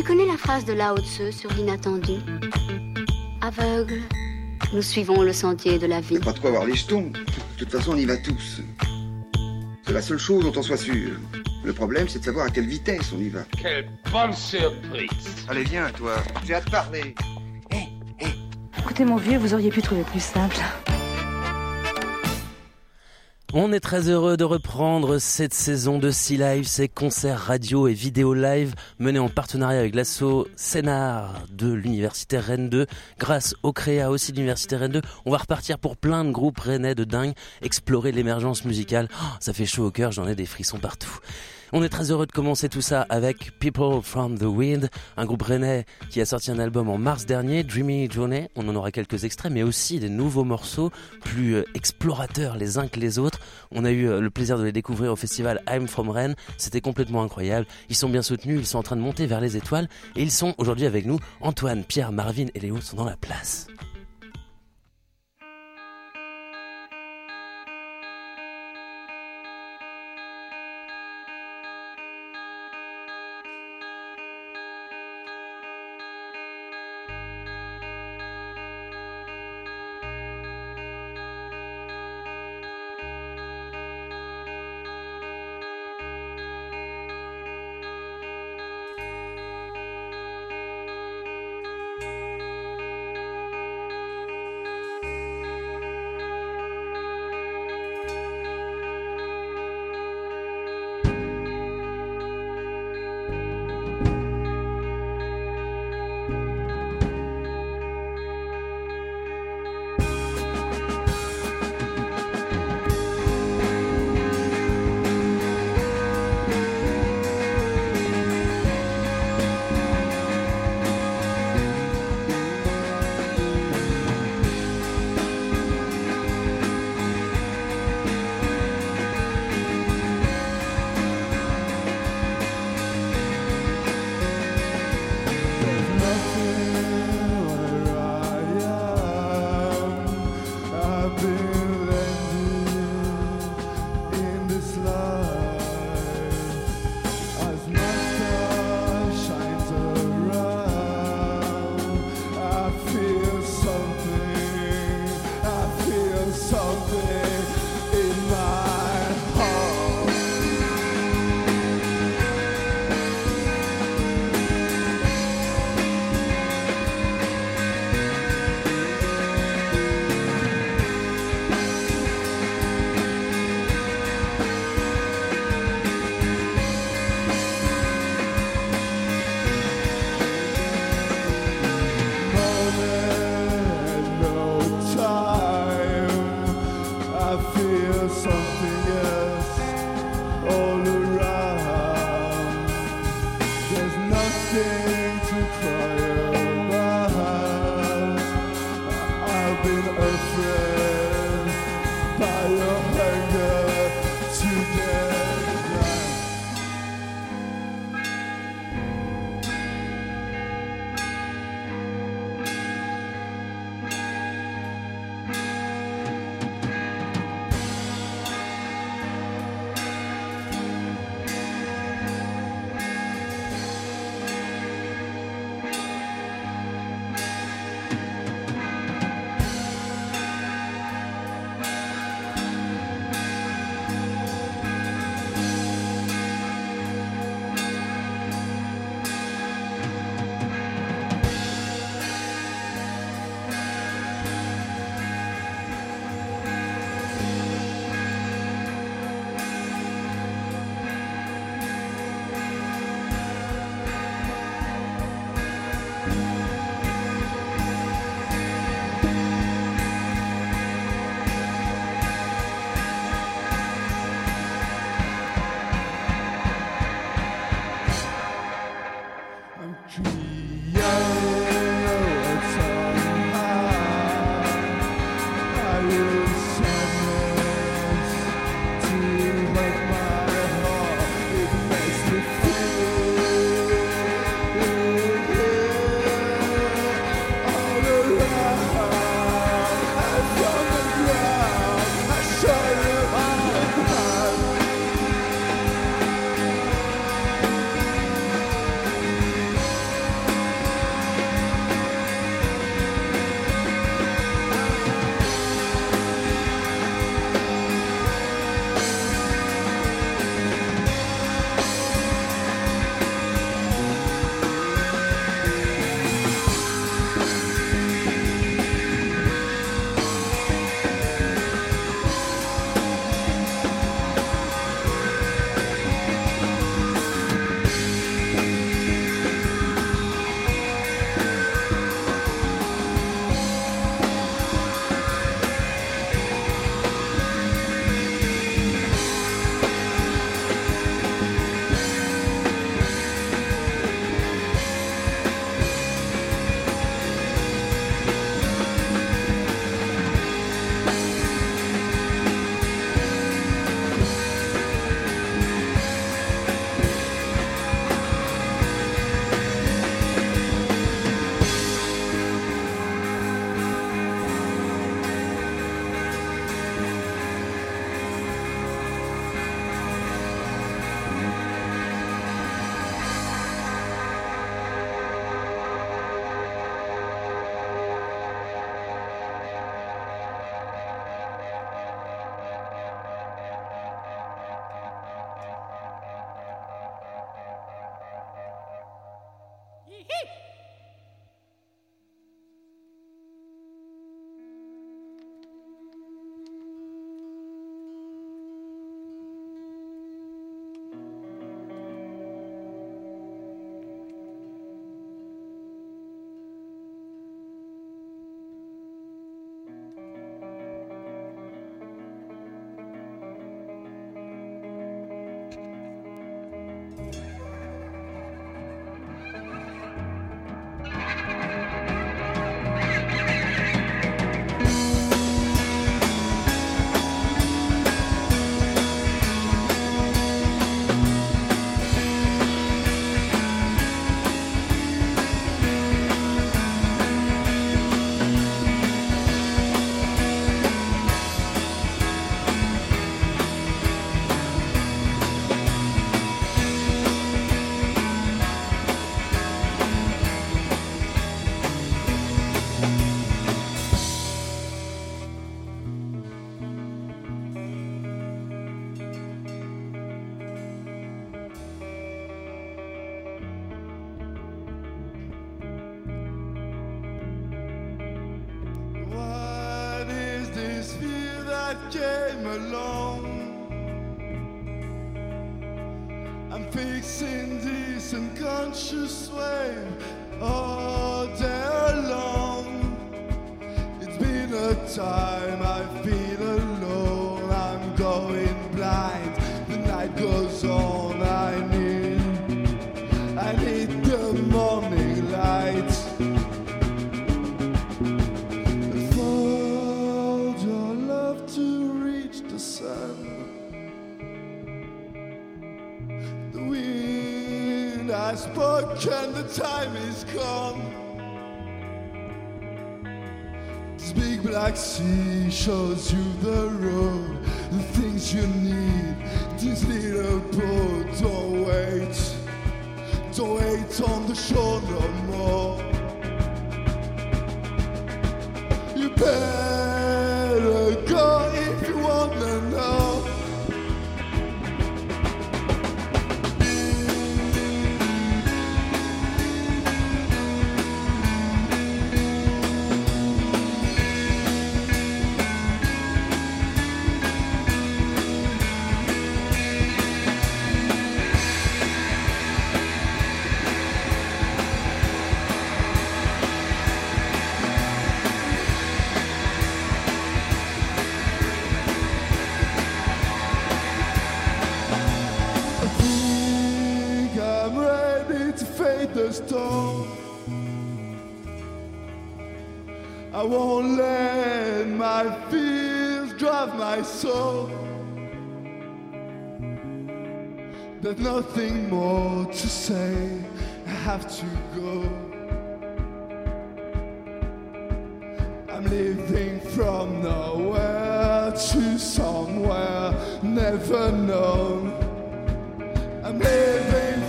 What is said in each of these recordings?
Tu connais la phrase de Lao Tzu sur l'inattendu Aveugle, nous suivons le sentier de la vie. pas de quoi avoir les jetons. De toute façon, on y va tous. C'est la seule chose dont on soit sûr. Le problème, c'est de savoir à quelle vitesse on y va. Quelle bonne surprise Allez, viens, toi. J'ai hâte de parler. Écoutez, mon vieux, vous auriez pu trouver plus simple. On est très heureux de reprendre cette saison de Sea Live, ces concerts radio et vidéo live menés en partenariat avec l'asso Scénar de l'Université Rennes 2. Grâce au créa aussi de l'Université Rennes 2, on va repartir pour plein de groupes rennais de dingue, explorer l'émergence musicale. Oh, ça fait chaud au cœur, j'en ai des frissons partout. On est très heureux de commencer tout ça avec People from the Wind, un groupe rennais qui a sorti un album en mars dernier, Dreamy Journey. On en aura quelques extraits, mais aussi des nouveaux morceaux plus euh, explorateurs les uns que les autres. On a eu euh, le plaisir de les découvrir au festival I'm from Rennes. C'était complètement incroyable. Ils sont bien soutenus, ils sont en train de monter vers les étoiles et ils sont aujourd'hui avec nous. Antoine, Pierre, Marvin et Léo sont dans la place. she shows you let the storm. I won't let my fears drive my soul. There's nothing more to say. I have to go. I'm living from nowhere to somewhere never known. I'm living.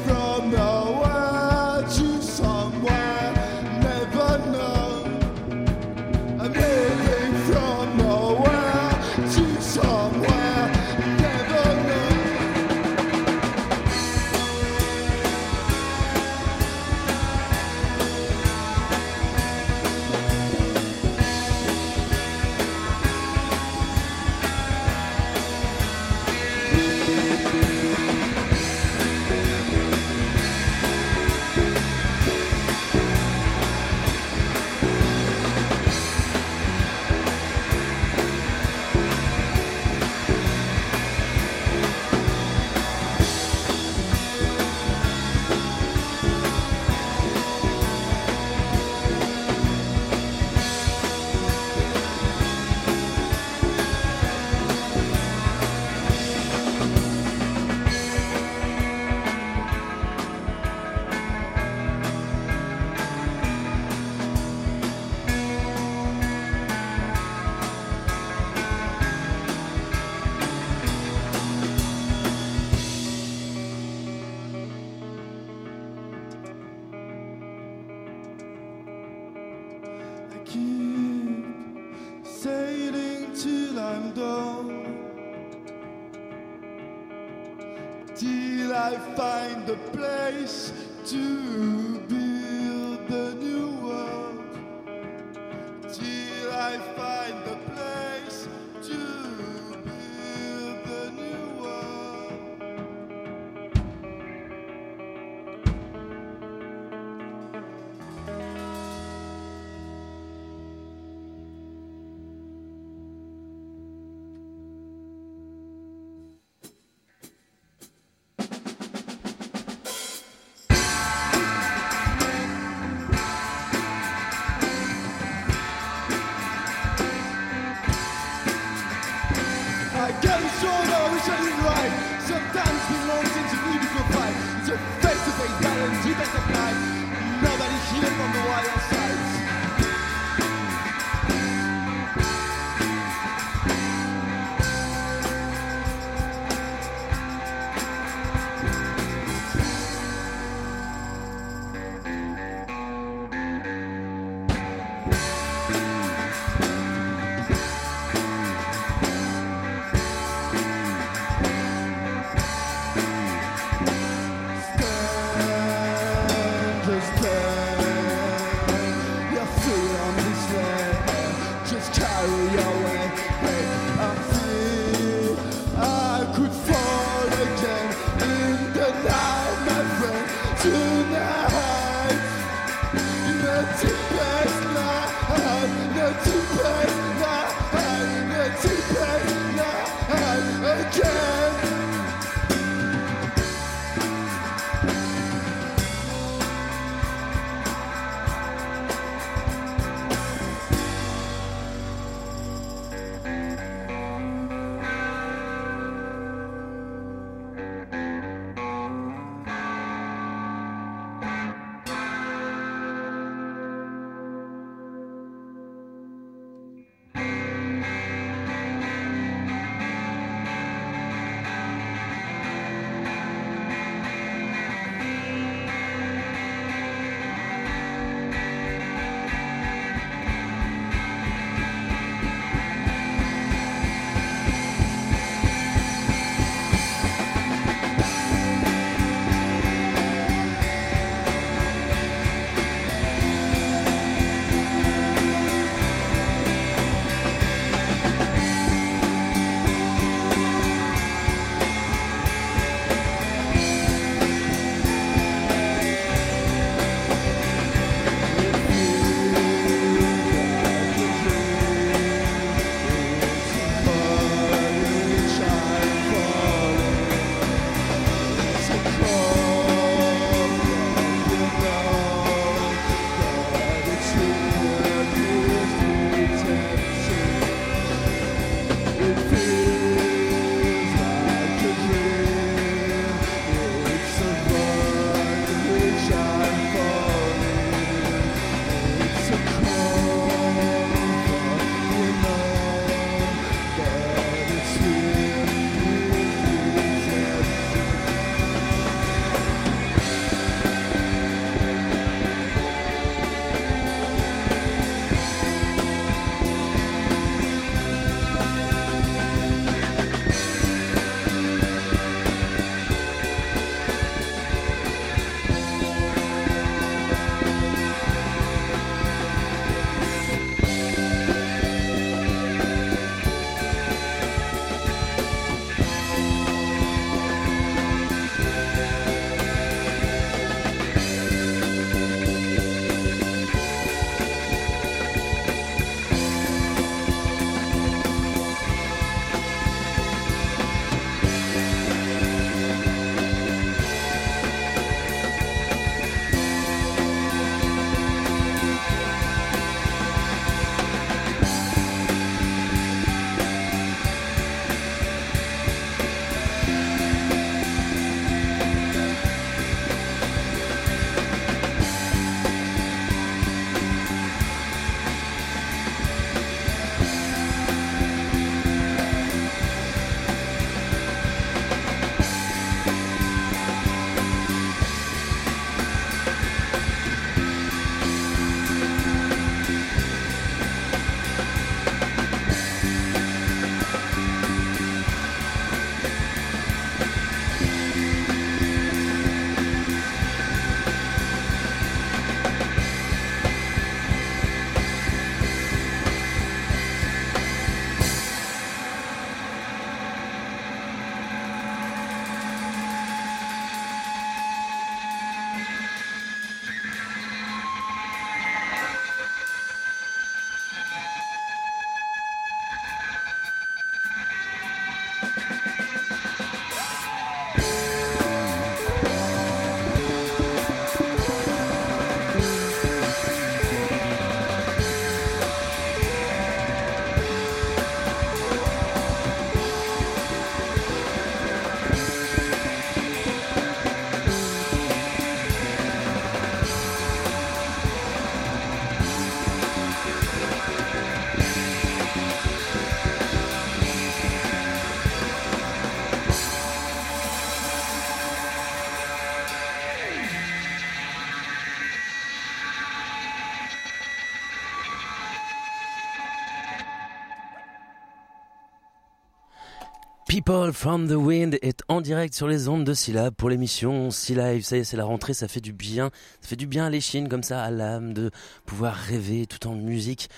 People from the Wind est en direct sur les ondes de Syllab pour l'émission Syllab. Ça y est, c'est la rentrée, ça fait du bien. Ça fait du bien à l'échine comme ça, à l'âme, de pouvoir rêver tout en musique.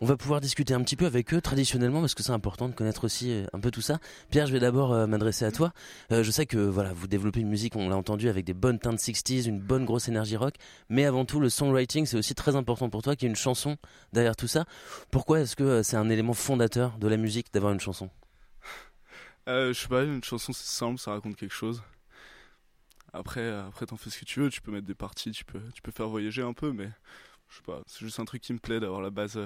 On va pouvoir discuter un petit peu avec eux traditionnellement parce que c'est important de connaître aussi euh, un peu tout ça. Pierre, je vais d'abord euh, m'adresser à toi. Euh, je sais que voilà, vous développez une musique, on l'a entendu, avec des bonnes teintes 60s, une bonne grosse énergie rock, mais avant tout, le songwriting, c'est aussi très important pour toi qu'il y ait une chanson derrière tout ça. Pourquoi est-ce que c'est un élément fondateur de la musique d'avoir une chanson? Euh, je sais pas, une chanson c'est simple, ça raconte quelque chose. Après, après t'en fais ce que tu veux, tu peux mettre des parties, tu peux, tu peux faire voyager un peu, mais je sais pas, c'est juste un truc qui me plaît d'avoir la base,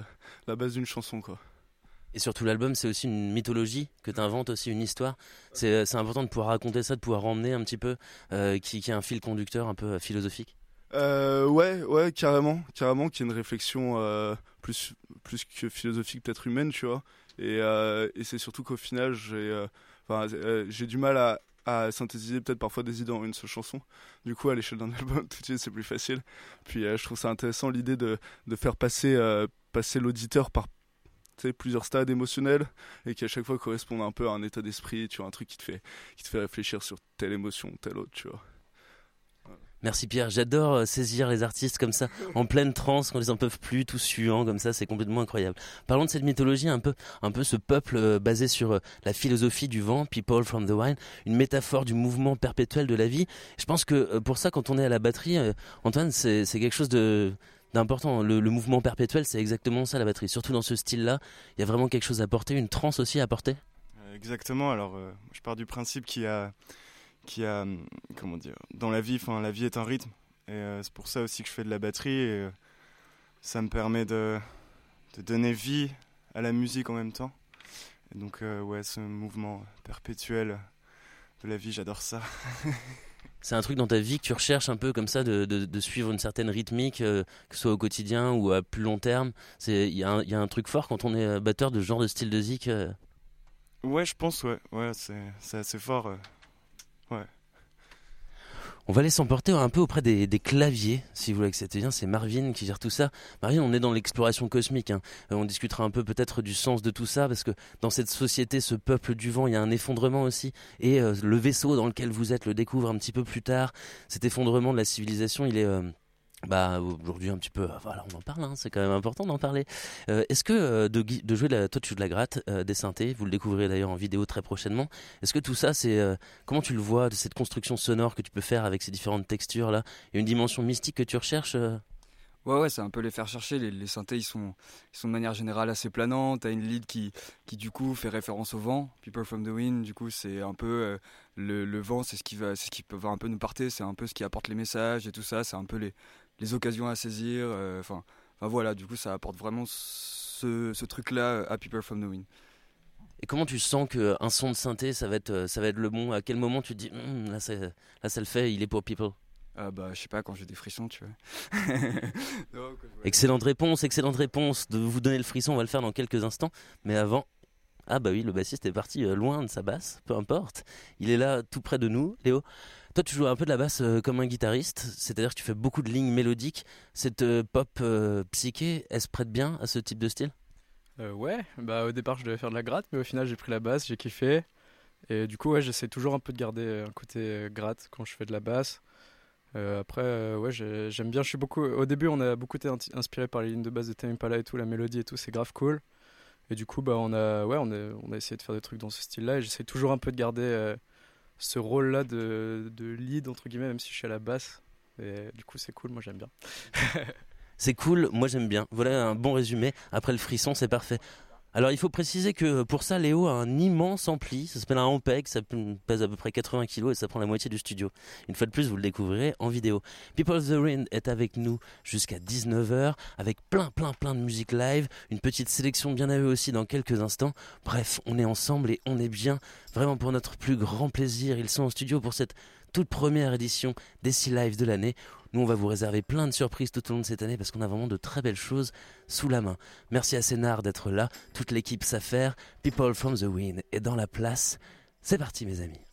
la base d'une chanson quoi. Et surtout l'album, c'est aussi une mythologie que tu inventes, aussi une histoire. C'est, c'est important de pouvoir raconter ça, de pouvoir emmener un petit peu, euh, qui, qui a un fil conducteur un peu euh, philosophique. Euh, ouais, ouais, carrément, carrément, qui a une réflexion euh, plus, plus que philosophique, peut-être humaine, tu vois. Et, euh, et c'est surtout qu'au final, j'ai, euh, euh, du mal à, synthétiser peut-être parfois des idées en une seule chanson. Du coup, à l'échelle d'un album, tout de suite, c'est plus facile. Puis, euh, je trouve ça intéressant l'idée de, faire passer, l'auditeur par plusieurs stades émotionnels et qui à chaque fois correspondent un peu à un état d'esprit, un truc qui te fait, qui te fait réfléchir sur telle émotion telle autre, tu vois. Merci Pierre, j'adore euh, saisir les artistes comme ça, en pleine transe, quand ils en peuvent plus, tout suant comme ça, c'est complètement incroyable. Parlons de cette mythologie, un peu, un peu ce peuple euh, basé sur euh, la philosophie du vent, People from the Wine, une métaphore du mouvement perpétuel de la vie. Je pense que pour ça, quand on est à la batterie, Antoine, c'est quelque chose d'important. Le, le mouvement perpétuel, c'est exactement ça la batterie. Surtout dans ce style-là, il y a vraiment quelque chose à porter, une transe aussi à porter. Exactement. Alors, je pars du principe qu'il y a, qu'il y a, hum, comment dire, dans la vie, enfin, la vie est un rythme, et euh, c'est pour ça aussi que je fais de la batterie. Et, euh, ça me permet de, de donner vie à la musique en même temps. Et donc, euh, ouais, ce mouvement perpétuel de la vie, j'adore ça. C'est un truc dans ta vie que tu recherches un peu comme ça, de, de, de suivre une certaine rythmique, que ce soit au quotidien ou à plus long terme? Il y, a un- il y a un truc fort quand on est batteur de ce genre de style de zik. Ouais, je pense, ouais, ouais, c'est, c'est assez fort. On va aller s'emporter un peu auprès des, des claviers, si vous l'acceptez bien. C'est Marvin qui gère tout ça. Marvin, on est dans l'exploration cosmique. hein. Euh, on discutera un peu peut-être du sens de tout ça, parce que dans cette société, ce peuple du vent, il y a un effondrement aussi. Et euh, le vaisseau dans lequel vous êtes le découvre un petit peu plus tard. Cet effondrement de la civilisation, il est... euh, bah aujourd'hui un petit peu, euh, voilà, on en parle, hein, c'est quand même important d'en parler. Euh, Est-ce que euh, de, de jouer de la, toi tu joues de la gratte, euh, des synthés, vous le découvrirez d'ailleurs en vidéo très prochainement. Est-ce que tout ça, c'est comment tu le vois de cette construction sonore que tu peux faire avec ces différentes textures là a une dimension mystique que tu recherches Ouais, ouais, c'est un peu les faire chercher. Les, les synthés, ils sont, ils sont de manière générale assez planants. T'as une lead qui, qui, du coup, fait référence au vent. People from the wind, du coup, c'est un peu le, le vent, c'est ce qui va, c'est ce qui peut un peu nous porter. C'est un peu ce qui apporte les messages et tout ça. C'est un peu les, les occasions à saisir. euh, Enfin, enfin voilà, du coup, ça apporte vraiment ce, ce truc-là à People from the wind. Et comment tu sens que un son de synthé, ça va être, euh, ça va être le bon? À quel moment tu te dis, Hum, là, c'est- là, ça le fait, il est pour people? Ah bah, je sais pas, quand j'ai des frissons, tu vois. Excellente réponse, excellente réponse. De vous donner le frisson, on va le faire dans quelques instants. Mais avant, ah bah oui, le bassiste est parti euh, loin de sa basse, peu importe. Il est là, tout près de nous, Léo. Toi, tu joues un peu de la basse euh, comme un guitariste, c'est-à-dire que tu fais beaucoup de lignes mélodiques. Cette euh, pop psyché, elle se prête bien à ce type de style? Ouais, bah au départ je devais faire de la gratte, mais au final j'ai pris la basse, j'ai kiffé. Et du coup, ouais, j'essaie toujours un peu de garder un côté gratte quand je fais de la basse. Après, ouais, j'ai- j'aime bien, je suis beaucoup. Au début, on a beaucoup été inspiré par les lignes de basse de Tame et tout, la mélodie et tout, c'est grave cool. Et du coup, bah, on a, ouais, on a, on a essayé de faire des trucs dans ce style-là, et j'essaie toujours un peu de garder euh, ce rôle-là de, de lead, entre guillemets, même si je suis à la basse. Et du coup, c'est cool, moi j'aime bien. C'est cool, moi j'aime bien. Voilà un bon résumé. Après le frisson, c'est parfait. Alors il faut préciser que pour ça, Léo a un immense ampli. Ça s'appelle un Ampeg, ça pèse à peu près 80 kg et ça prend la moitié du studio. Une fois de plus, vous le découvrirez en vidéo. People of the Wind est avec nous jusqu'à 19h avec plein, plein, plein de musique live. Une petite sélection bien à eux aussi dans quelques instants. Bref, on est ensemble et on est bien. Vraiment pour notre plus grand plaisir. Ils sont en studio pour cette toute première édition des Sea Live de l'année. Nous, on va vous réserver plein de surprises tout au long de cette année parce qu'on a vraiment de très belles choses sous la main. Merci à Sénard d'être là, toute l'équipe s'affaire, People from the Wind est dans la place. C'est parti, mes amis.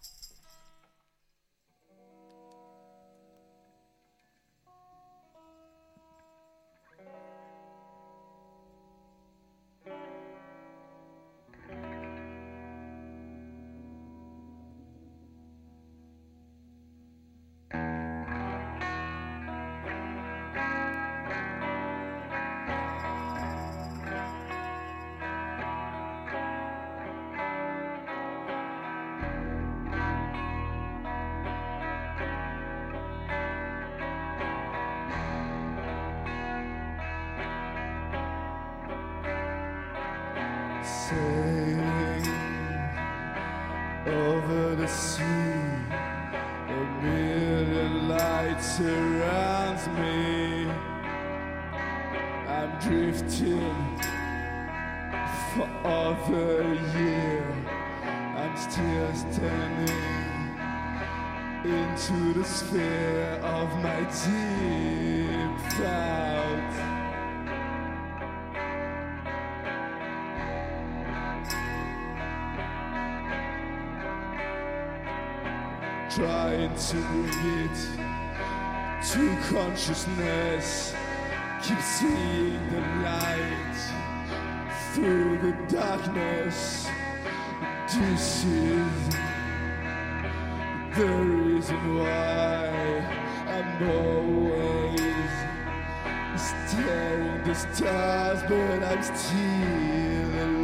Trying to bring it to consciousness. Keep seeing the light through the darkness. This is the reason why I'm always staring the stars, but I'm still alone.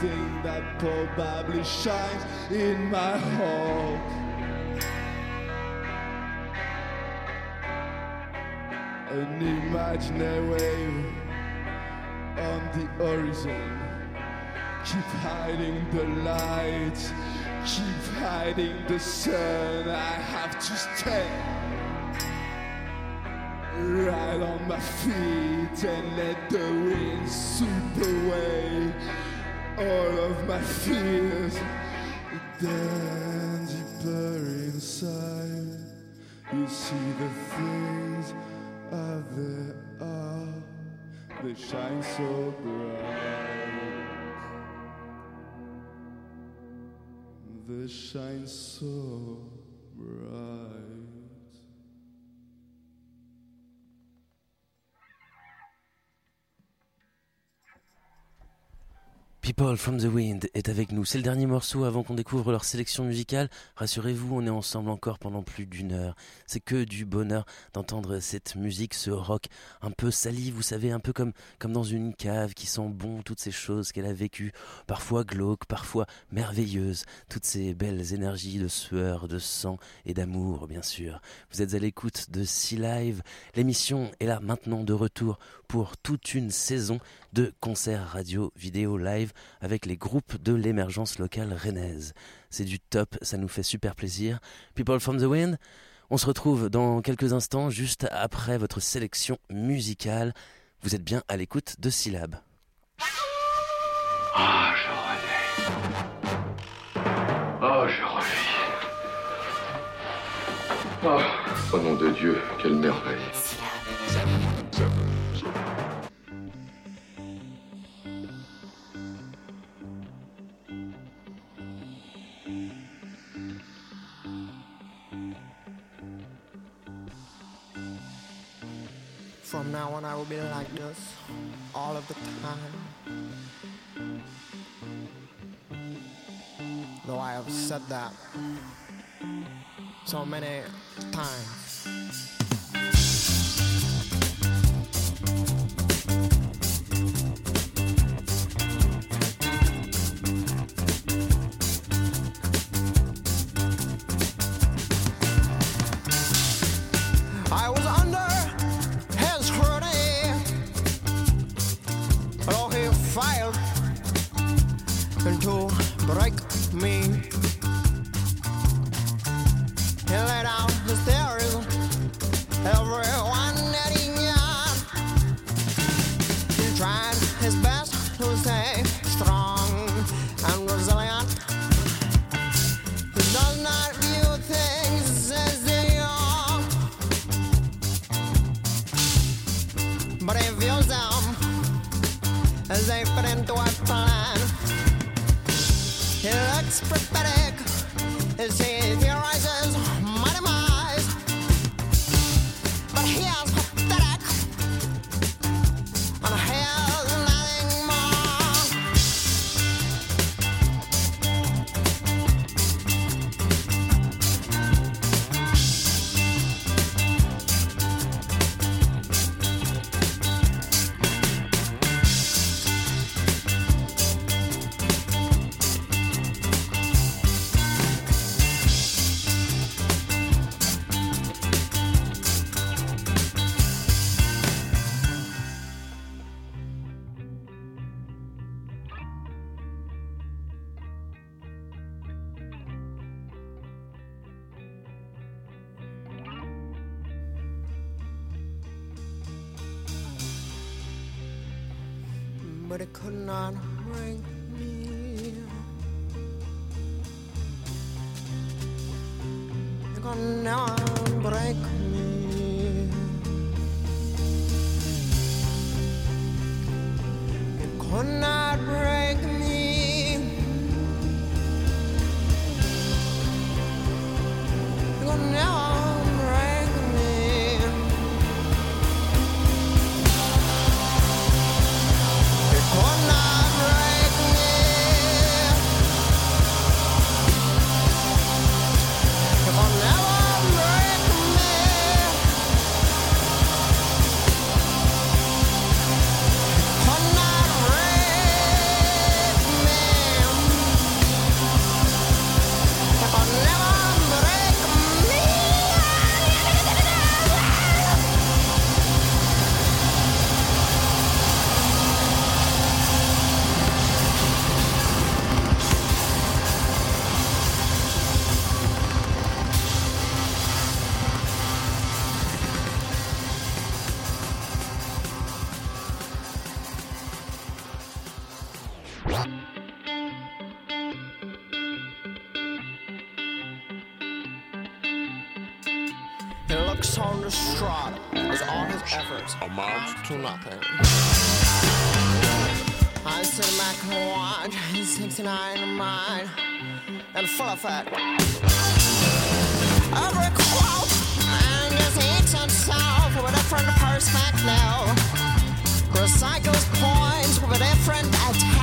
Thing that probably shines in my heart. An imaginary wave on the horizon. Keep hiding the light, keep hiding the sun. I have to stand right on my feet and let the wind sweep away all of my fears. Then deeper inside, you see the things are there are. They shine so bright. They shine so bright. People from the Wind est avec nous. C'est le dernier morceau avant qu'on découvre leur sélection musicale. Rassurez-vous, on est ensemble encore pendant plus d'une heure. C'est que du bonheur d'entendre cette musique, ce rock un peu sali, vous savez, un peu comme, comme dans une cave qui sent bon toutes ces choses qu'elle a vécues, parfois glauques, parfois merveilleuses, toutes ces belles énergies de sueur, de sang et d'amour, bien sûr. Vous êtes à l'écoute de Sea Live. L'émission est là maintenant de retour pour toute une saison de concerts radio, vidéo, live avec les groupes de l'émergence locale rennaise. C'est du top, ça nous fait super plaisir. People from the Wind, on se retrouve dans quelques instants, juste après votre sélection musicale. Vous êtes bien à l'écoute de Syllab. Ah, je revis. Oh, je revis. Oh, au nom de Dieu, quelle merveille. From now on, I will be like this all of the time. Though I have said that so many times. pareco. because all his efforts amount to nothing. I sit back and watch his of mine and full of it. Every quote and his ancient self with a different perspective recycles points with a different attack.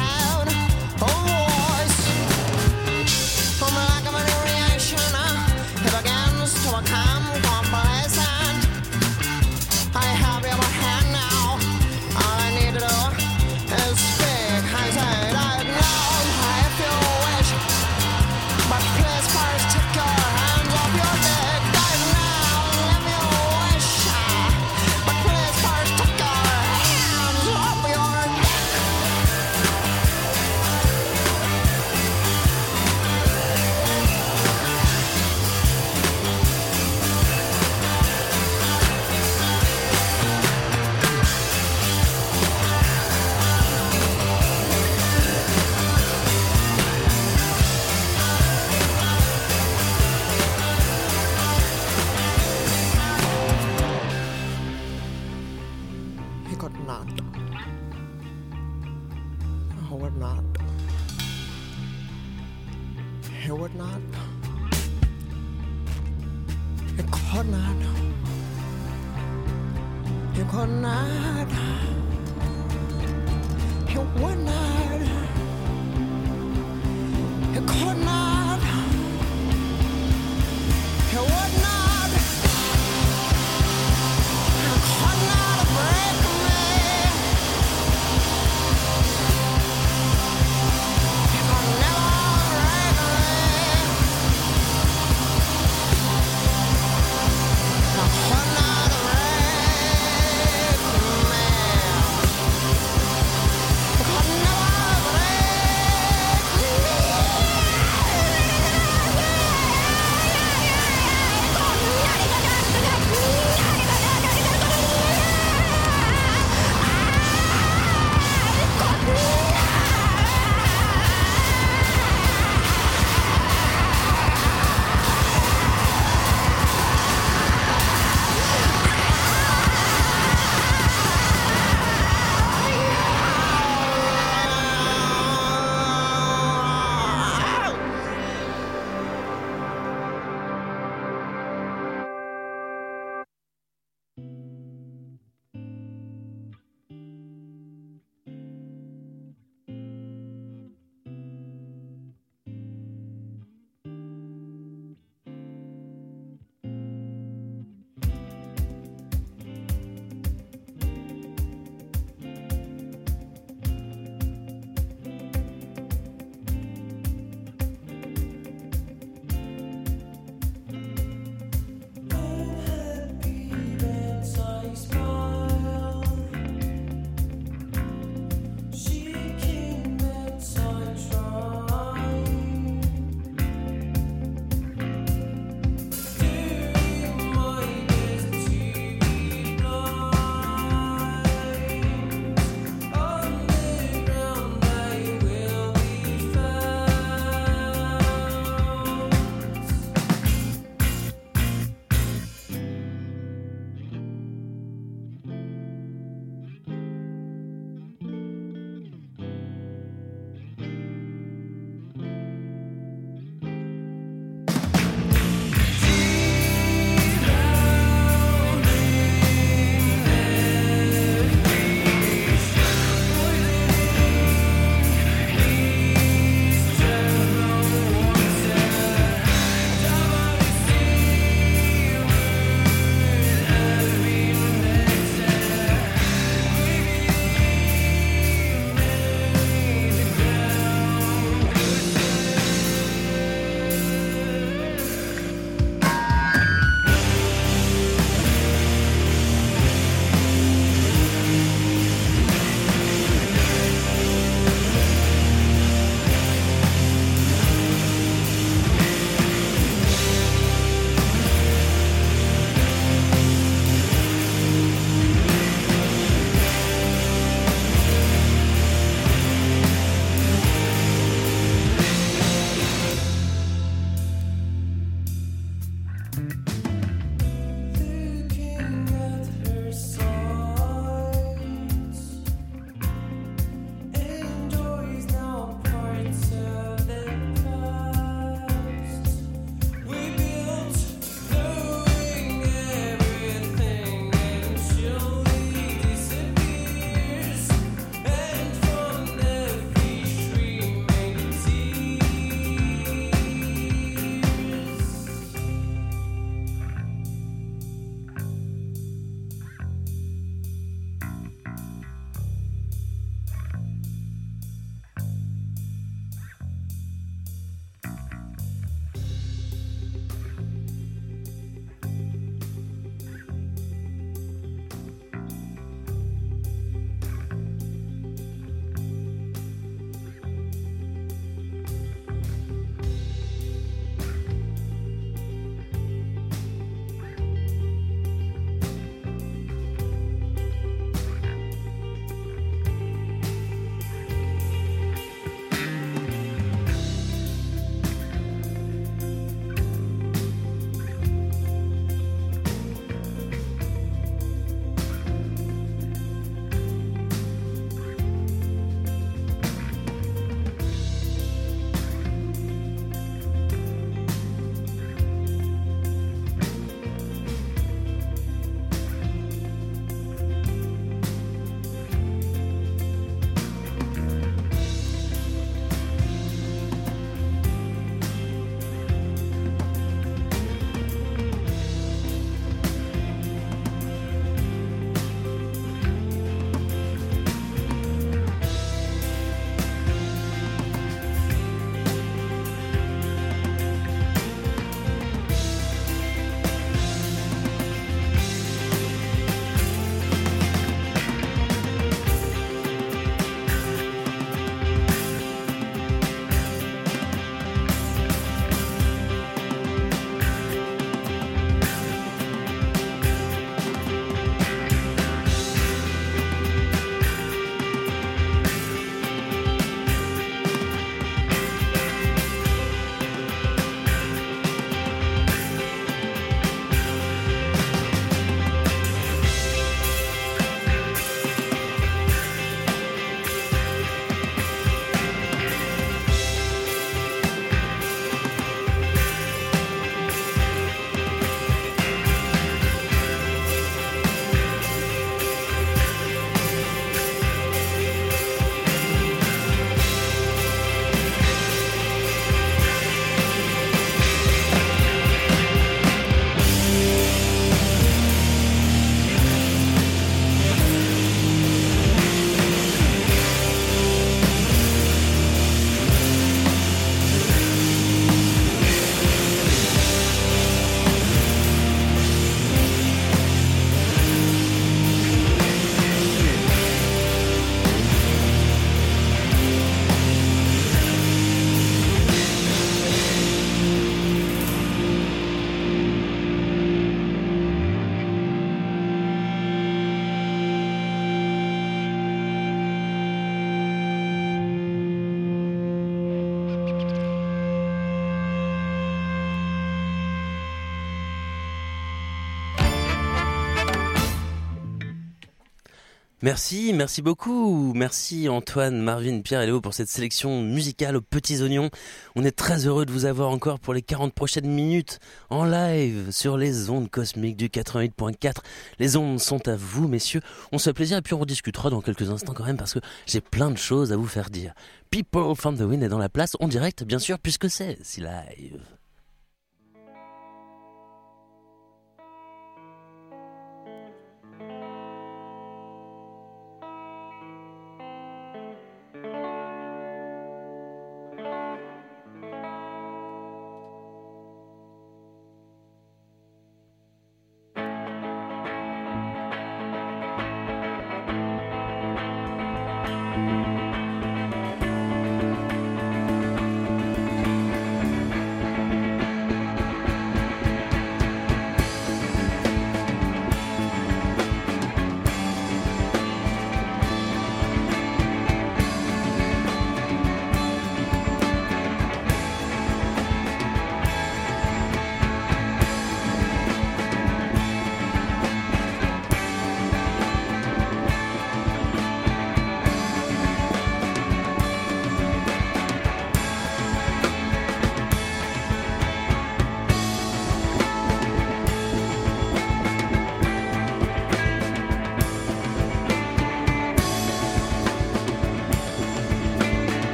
Merci, merci beaucoup. Merci Antoine, Marvin, Pierre et Léo pour cette sélection musicale aux petits oignons. On est très heureux de vous avoir encore pour les 40 prochaines minutes en live sur les ondes cosmiques du 88.4. Les ondes sont à vous, messieurs. On se fait plaisir et puis on rediscutera dans quelques instants quand même parce que j'ai plein de choses à vous faire dire. People from the Wind est dans la place en direct, bien sûr, puisque c'est si live.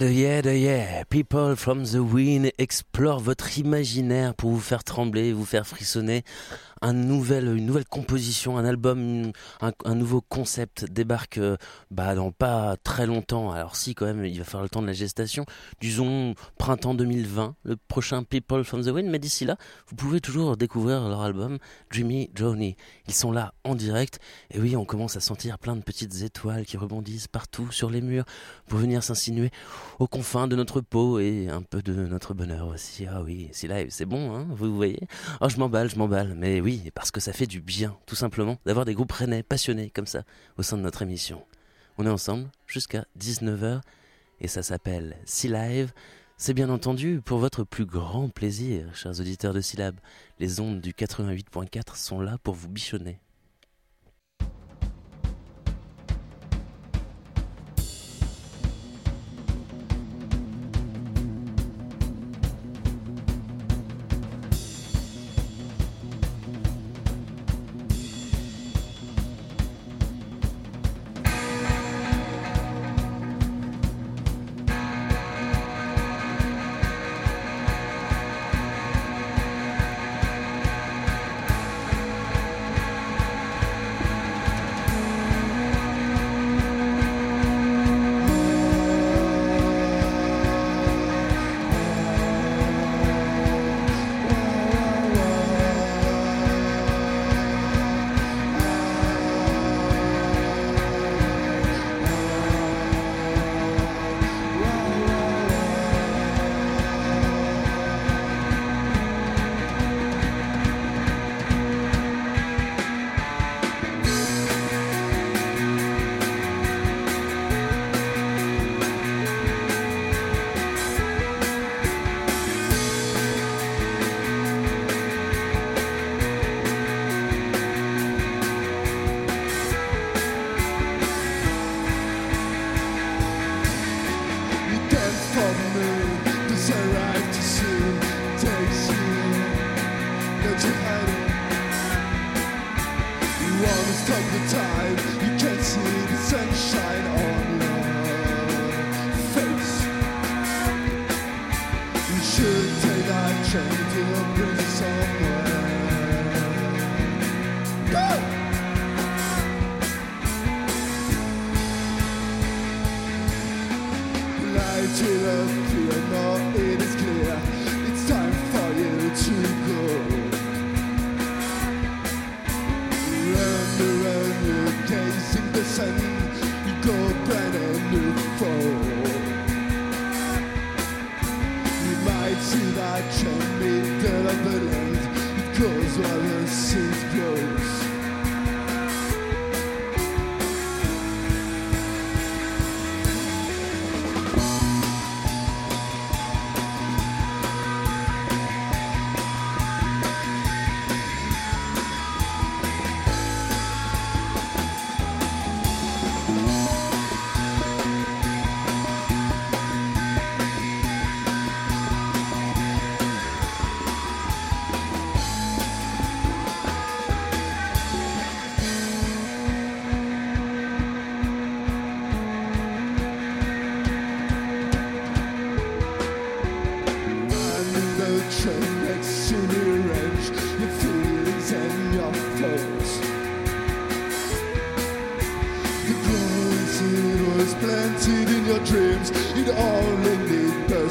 Yeah, yeah. People from the wind explore votre imaginaire pour vous faire trembler, vous faire frissonner. Un nouvel, une nouvelle composition, un album, un, nouveau concept débarque euh, bah, dans pas très longtemps. Alors si quand même, il va falloir le temps de la gestation. Disons printemps 2020, le prochain People from the Wind. Mais d'ici là, vous pouvez toujours découvrir leur album Dreamy Journey. Ils sont là en direct. Et oui, on commence à sentir plein de petites étoiles qui rebondissent partout sur les murs pour venir s'insinuer aux confins de notre peau et un peu de notre bonheur aussi. Ah oui, c'est live, c'est bon, hein, vous voyez Oh, je m'emballe, je m'emballe. Mais oui, parce que ça fait du bien, tout simplement, d'avoir des groupes rennais passionnés comme ça au sein de notre émission. On est ensemble jusqu'à 19h et ça s'appelle Sea Live. C'est bien entendu pour votre plus grand plaisir, chers auditeurs de Syllab. Les ondes du 88.4 sont là pour vous bichonner.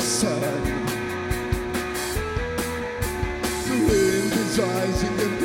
Sun. The wind is rising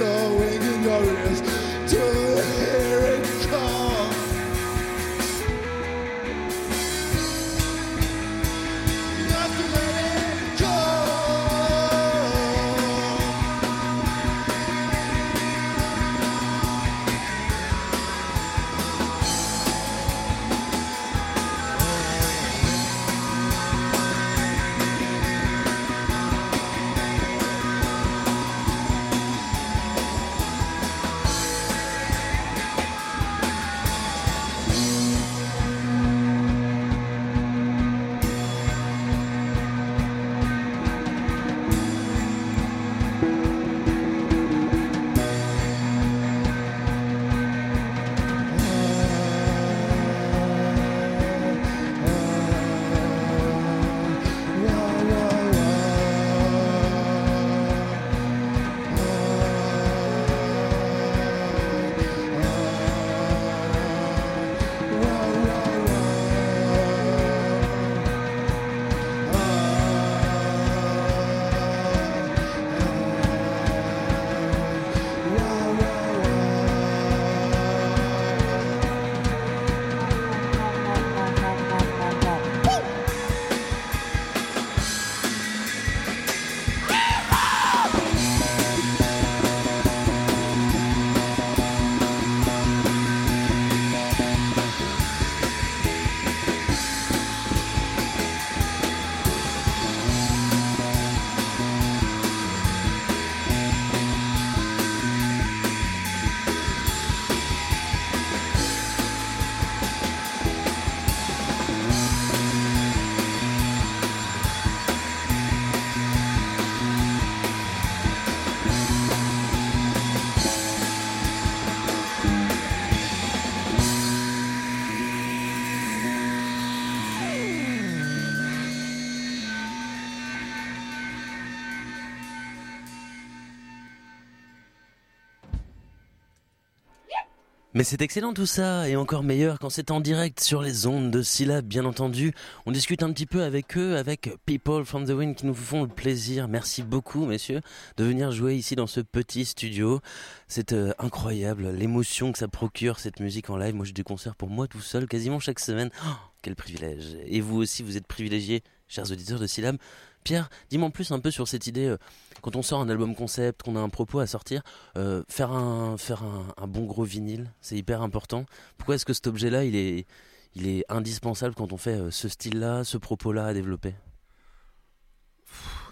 Mais c'est excellent tout ça, et encore meilleur quand c'est en direct sur les ondes de syllabes, bien entendu. On discute un petit peu avec eux, avec People from the Wind qui nous font le plaisir. Merci beaucoup, messieurs, de venir jouer ici dans ce petit studio. C'est euh, incroyable, l'émotion que ça procure cette musique en live. Moi, j'ai des concerts pour moi tout seul, quasiment chaque semaine. Oh, quel privilège. Et vous aussi, vous êtes privilégiés, chers auditeurs de syllabes. Pierre, dis-moi en plus un peu sur cette idée, euh, quand on sort un album concept, qu'on a un propos à sortir, euh, faire, un, faire un, bon gros vinyle, c'est hyper important. Pourquoi est-ce que cet objet-là, il est, il est indispensable quand on fait euh, ce style-là, ce propos-là à développer?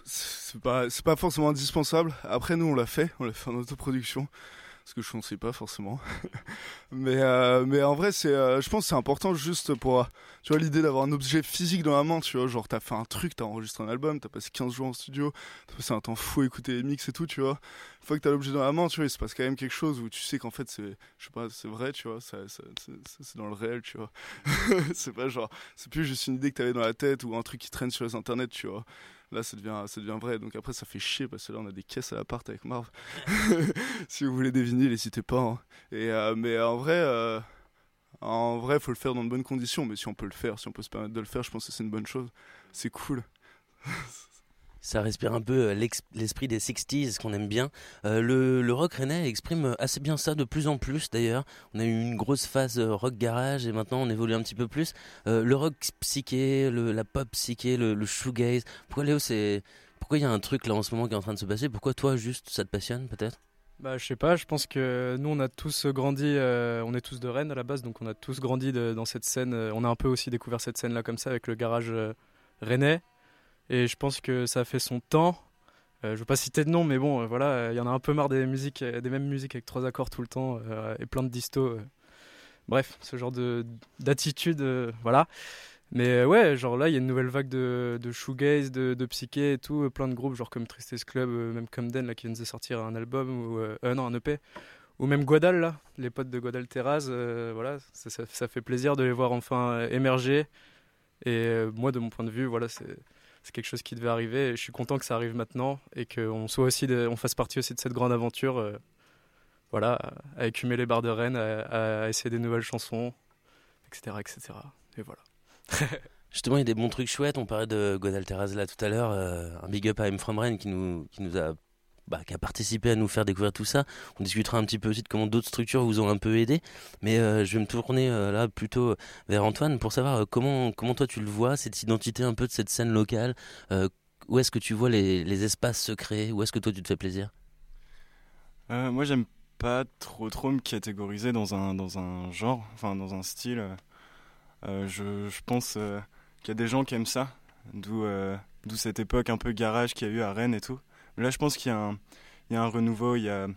C'est pas, pas forcément indispensable. Après, nous, on l'a fait, on l'a fait en autoproduction. Ce que je ne sais pas forcément. mais, euh, mais en vrai, euh, je pense que c'est important juste pour, euh, tu vois, l'idée d'avoir un objet physique dans la main, tu vois, genre t'as fait un truc, t'as enregistré un album, t'as passé 15 jours en studio, t'as passé un temps fou à écouter les mix et tout, tu vois. Une fois que t'as l'objet dans la main, tu vois, il se passe quand même quelque chose où tu sais qu'en fait, c'est, je sais pas, c'est vrai, tu vois, c'est dans le réel, tu vois. c'est pas genre, c'est plus juste une idée que t'avais dans la tête ou un truc qui traîne sur les internets, tu vois. Là, ça devient, ça devient vrai. Donc après, ça fait chier parce que là, on a des caisses à l'appart avec Marv. si vous voulez des vinyles, n'hésitez pas. hein. Et, euh, mais en vrai, euh, en vrai, faut le faire dans de bonnes conditions. Mais si on peut le faire, si on peut se permettre de le faire, je pense que c'est une bonne chose. C'est cool. Ça respire un peu euh, l'esprit des 60s qu'on aime bien. Euh, le, rock rennais exprime assez bien ça de plus en plus d'ailleurs. On a eu une grosse phase euh, rock garage et maintenant on évolue un petit peu plus. Euh, le rock psyché, la pop psyché, le, shoegaze. Pourquoi Léo, pourquoi il y a un truc là en ce moment qui est en train de se passer? Pourquoi toi juste ça te passionne peut-être? Bah, je sais pas, je pense que nous, on a tous grandi, euh, on est tous de Rennes à la base, donc on a tous grandi dans cette scène. euh, on a un peu aussi découvert cette scène-là comme ça avec le garage euh, rennais. Et je pense que ça a fait son temps. Euh, je veux pas citer de nom, mais bon, euh, voilà, il y en a un peu marre des musiques, euh, des mêmes musiques avec trois accords tout le temps euh, et plein de distos. Bref, ce genre de d'attitude, voilà. Mais ouais, genre là, il y a une nouvelle vague de, de shoegaze, de, de psyché et tout, plein de groupes, genre comme Tristesse Club, même Comden, là, qui vient de sortir un album, ou, euh, non, un EP, ou même Guadal, là, les potes de Guadal Terraz, voilà, ça, fait plaisir de les voir enfin émerger. Et moi, de mon point de vue, voilà, c'est c'est quelque chose qui devait arriver, et je suis content que ça arrive maintenant, et qu'on soit aussi, de- on fasse partie aussi de cette grande aventure, euh, voilà, à, écumer les bars de Rennes, à, essayer des nouvelles chansons, etc., etc. Et voilà. Justement, il y a des bons trucs chouettes. On parlait de Godal Terraz tout à l'heure. euh, un big up à M From Rennes qui nous, qui nous a, bah, qui a participé à nous faire découvrir tout ça. On discutera un petit peu aussi de comment d'autres structures vous ont un peu aidé. Mais euh, je vais me tourner euh, là plutôt vers Antoine pour savoir euh, comment, comment toi tu le vois, cette identité un peu de cette scène locale. Euh, où est-ce que tu vois les, espaces se créer Où est-ce que toi tu te fais plaisir? Euh, moi, j'aime pas trop trop me catégoriser dans un, dans un genre, enfin dans un style. Euh, je, pense euh, qu'il y a des gens qui aiment ça, d'où euh, d'où cette époque un peu garage qu'il y a eu à Rennes et tout. Mais là, je pense qu'il y, a un- il y a un renouveau, il y a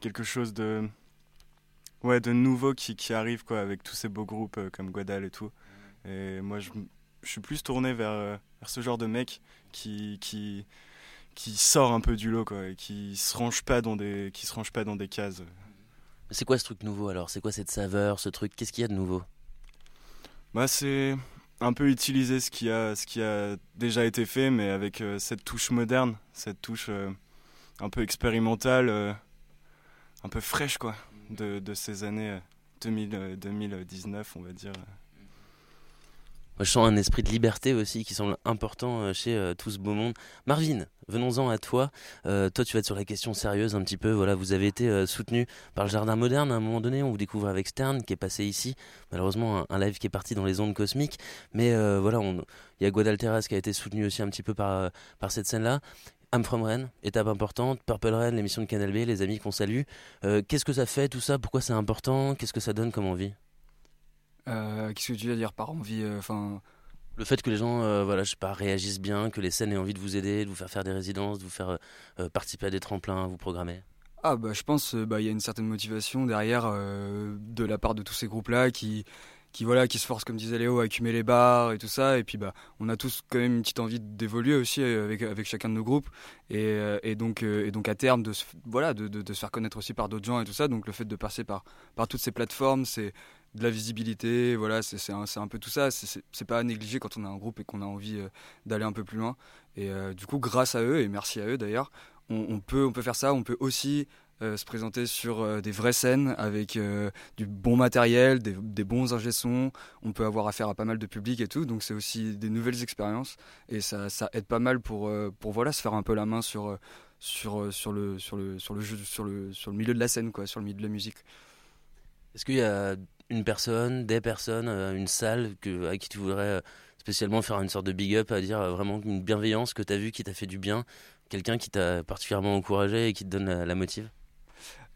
quelque chose de, ouais, de nouveau qui, qui arrive quoi, avec tous ces beaux groupes euh, comme Guadal et tout. Et moi, je, je suis plus tourné vers, euh, vers ce genre de mec qui, qui, qui sort un peu du lot quoi, et qui se range pas dans des, qui se range pas dans des cases. C'est quoi ce truc nouveau alors? C'est quoi cette saveur, ce truc? Qu'est-ce qu'il y a de nouveau? Bah, c'est un peu utiliser ce qui a, ce qui a déjà été fait, mais avec euh, cette touche moderne, cette touche euh, un peu expérimentale, euh, un peu fraîche, quoi, de, de ces années euh, 2000, euh, 2019, on va dire. Je sens un esprit de liberté aussi qui semble important euh, chez euh, tout ce beau monde. Marvin, venons-en à toi. Euh, toi, tu vas être sur la question sérieuse un petit peu. Voilà, vous avez été soutenu par le Jardin Moderne à un moment donné. On vous découvre avec Stern qui est passé ici. Malheureusement, un, live qui est parti dans les ondes cosmiques. Mais voilà, il y a Guadalteras qui a été soutenu aussi un petit peu par, par cette scène-là. I'm from étape importante. Purple Rennes, l'émission de Canal B, les amis qu'on salue. Qu'est-ce que ça fait tout ça? Pourquoi c'est important? Qu'est-ce que ça donne comme envie? Qu'est-ce que tu veux dire par envie euh, Enfin, Le fait que les gens, euh, voilà, je sais pas, réagissent bien, que les scènes aient envie de vous aider, de vous faire faire des résidences, de vous faire euh, euh, participer à des tremplins, vous programmer. Ah bah je pense euh, bah y a une certaine motivation derrière euh, de la part de tous ces groupes là qui qui voilà qui se forcent comme disait Léo à écumer les bars et tout ça. Et puis bah on a tous quand même une petite envie d'évoluer aussi euh, avec avec chacun de nos groupes. Et, euh, et donc euh, et donc à terme de se, voilà de, de, de se faire connaître aussi par d'autres gens et tout ça. Donc le fait de passer par par toutes ces plateformes c'est de la visibilité voilà c'est un, peu tout ça. C'est- pas à négliger quand on a un groupe et qu'on a envie euh, d'aller un peu plus loin. Et euh, du coup grâce à eux et merci à eux d'ailleurs on, peut faire ça. On peut aussi euh, se présenter sur des vraies scènes avec du bon matériel, des, bons ingé. On peut avoir affaire à pas mal de public et tout, donc c'est aussi des nouvelles expériences. Et ça, aide pas mal pour, se faire un peu la main sur le milieu de la scène, quoi, sur le milieu de la musique. Est-ce qu'il y a une personne, des personnes, euh, une salle que, à qui tu voudrais euh, spécialement faire une sorte de big up, à dire euh, vraiment une bienveillance que tu as vue qui t'a fait du bien, quelqu'un qui t'a particulièrement encouragé et qui te donne la, motive?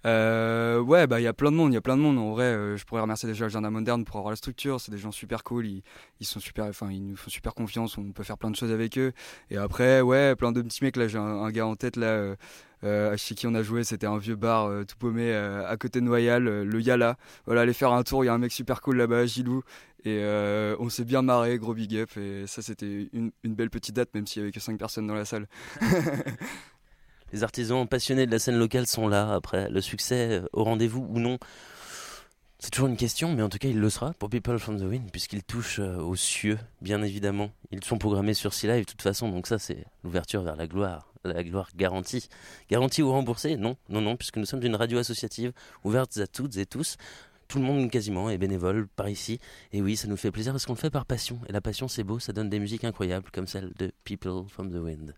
Ouais, bah il y a plein de monde, il y a plein de monde. En vrai, je pourrais remercier déjà le Jardin Moderne pour avoir la structure. C'est des gens super cool, ils, sont super, enfin ils nous font super confiance. On peut faire plein de choses avec eux. Et après, ouais, plein de petits mecs. Là, j'ai un, gars en tête là. Euh, chez qui on a joué, c'était un vieux bar euh, tout paumé euh, à côté de Noyal, euh, le Yala. Voilà, aller faire un tour, il y a un mec super cool là-bas, Gilou. Et on s'est bien marré, gros big up. Et ça, c'était une, belle petite date, même s'il y avait que 5 personnes dans la salle. Les artisans passionnés de la scène locale sont là. Après, le succès au rendez-vous ou non, c'est toujours une question, mais en tout cas, il le sera pour People from the Wind, puisqu'ils touchent euh, aux cieux, bien évidemment. Ils sont programmés sur Sea Live de toute façon, donc ça, c'est l'ouverture vers la gloire. La gloire garantie. Garantie ou remboursée Non, non, non, puisque nous sommes une radio associative ouverte à toutes et tous. Tout le monde quasiment est bénévole par ici. Et oui, ça nous fait plaisir parce qu'on le fait par passion. Et la passion, c'est beau, ça donne des musiques incroyables comme celle de People from the Wind.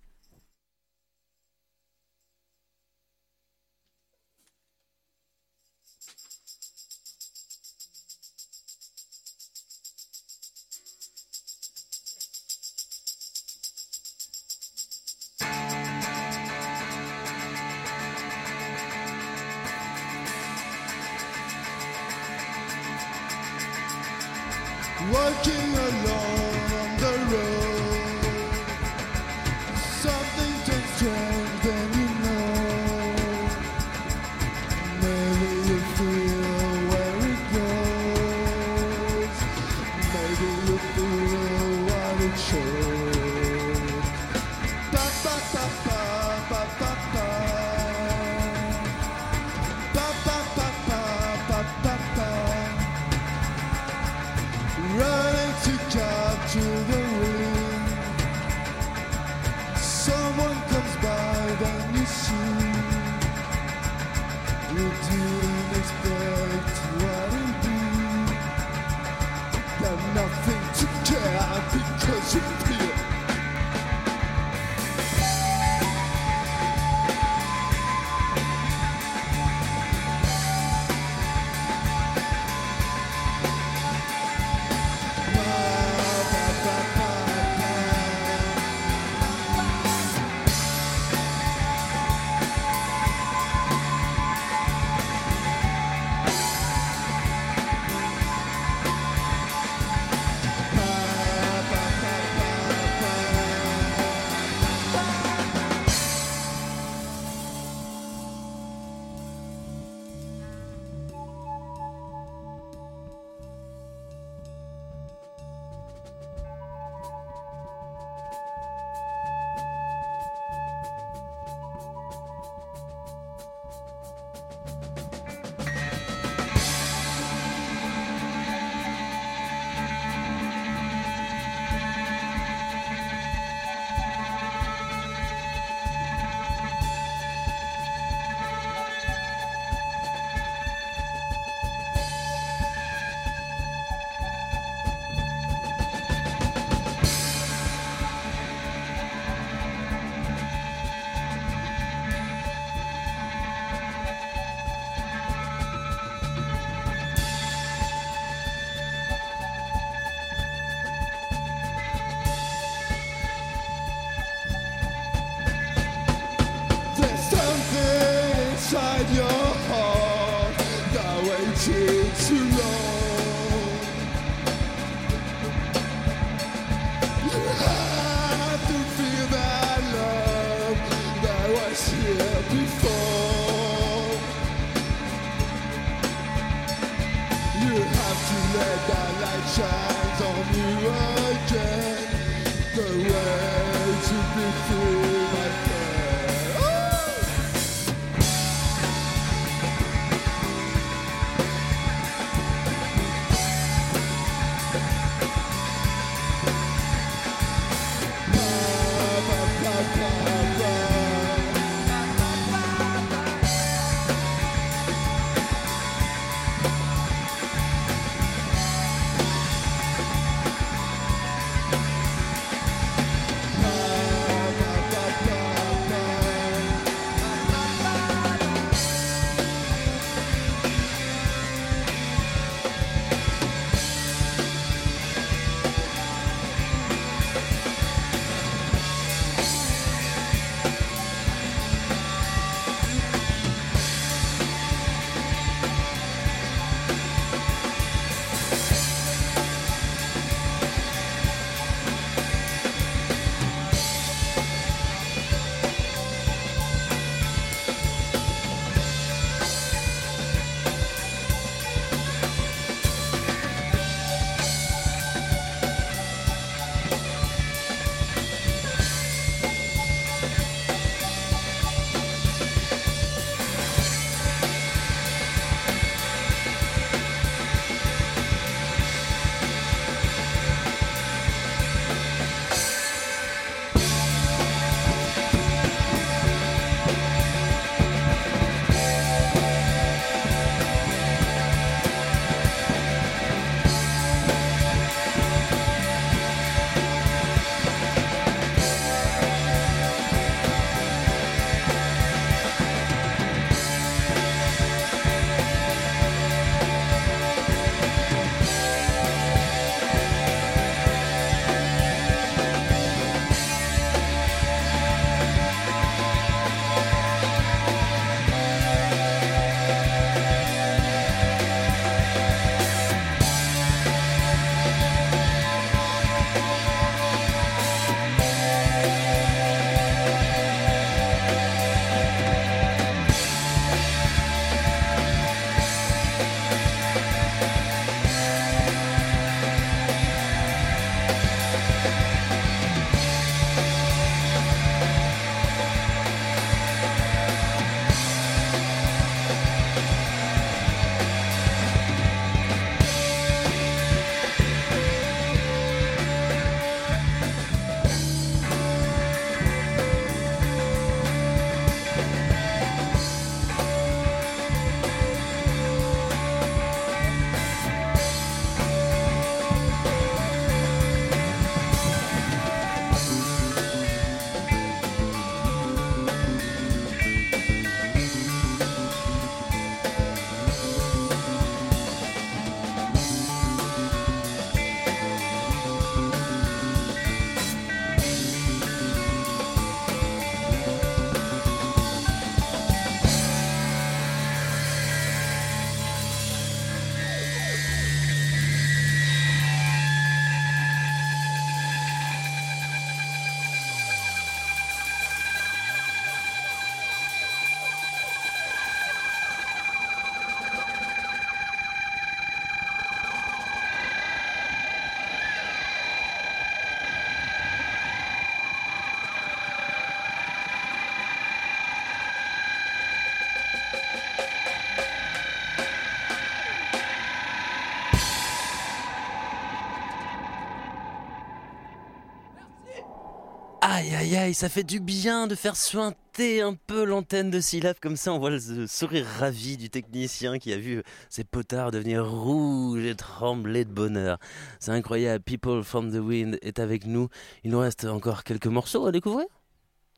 Aïe aïe aïe, ça fait du bien de faire suinter un peu l'antenne de syllabes comme ça. On voit le sourire ravi du technicien qui a vu ses potards devenir rouges et trembler de bonheur. C'est incroyable. People from the Wind est avec nous. Il nous reste encore quelques morceaux à découvrir?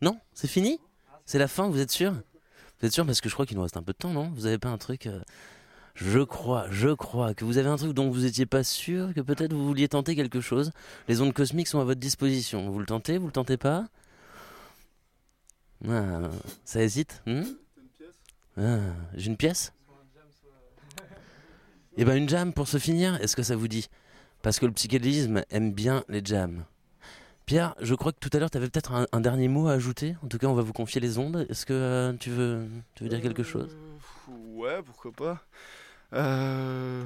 Non? C'est fini? C'est la fin, vous êtes sûr? Vous êtes sûr? Parce que je crois qu'il nous reste un peu de temps, non? Vous avez pas un truc euh, Je crois, je crois que vous avez un truc dont vous étiez pas sûr, que peut-être vous vouliez tenter quelque chose. Les ondes cosmiques sont à votre disposition. Vous le tentez Vous le tentez pas Ah, Ça hésite hmm Ah, J'ai une pièce Eh ben une jam pour se finir, est-ce que ça vous dit? Parce que le psychédélisme aime bien les jams. Pierre, je crois que tout à l'heure tu avais peut-être un, un dernier mot à ajouter. En tout cas, on va vous confier les ondes. Est-ce que euh, tu veux, tu veux dire quelque chose? Ouais, pourquoi pas. Euh,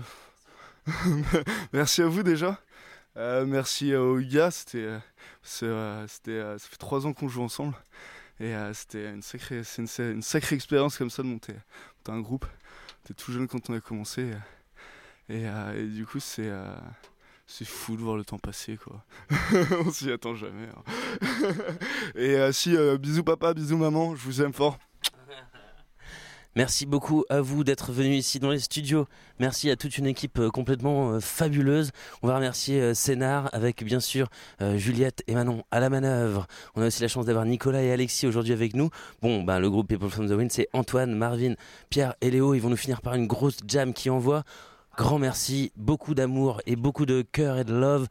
merci à vous déjà. Euh, merci aux gars. C'était, euh, euh, c'était, ça fait trois ans qu'on joue ensemble et c'était une sacrée, c'est une, sacrée expérience comme ça de monter, monter un groupe. T'es tout jeune quand on a commencé et, et, du coup c'est, c'est fou de voir le temps passer quoi. on s'y attend jamais. hein. et si bisous papa, bisous maman, je vous aime fort. Merci beaucoup à vous d'être venus ici dans les studios. Merci à toute une équipe euh, complètement euh, fabuleuse. On va remercier euh, Sénard avec bien sûr Juliette et Manon à la manœuvre. On a aussi la chance d'avoir Nicolas et Alexis aujourd'hui avec nous. Bon, ben, le groupe People from the Wind, c'est Antoine, Marvin, Pierre et Léo. Ils vont nous finir par une grosse jam qui envoie. Grand merci, beaucoup d'amour et beaucoup de cœur et de love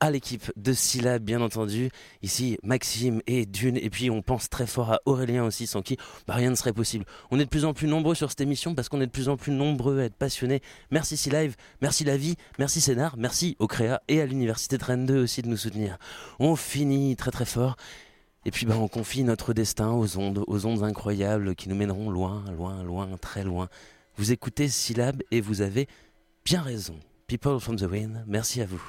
à l'équipe de Syllab, bien entendu. Ici, Maxime et Dune. Et puis, on pense très fort à Aurélien aussi, sans qui bah, rien ne serait possible. On est de plus en plus nombreux sur cette émission parce qu'on est de plus en plus nombreux à être passionnés. Merci Sylive, merci La Vie, merci Scénar, merci au Créa et à l'Université de Rennes 2 aussi de nous soutenir. On finit très très fort. Et puis, bah, on confie notre destin aux ondes, aux ondes incroyables qui nous mèneront loin, loin, loin, très loin. Vous écoutez Syllab et vous avez bien raison. People from the Wind, merci à vous.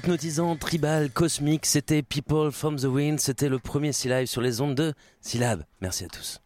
Hypnotisant, tribal, cosmique, c'était People from the Wind, c'était le premier Live sur les ondes de Syllab. Merci à tous.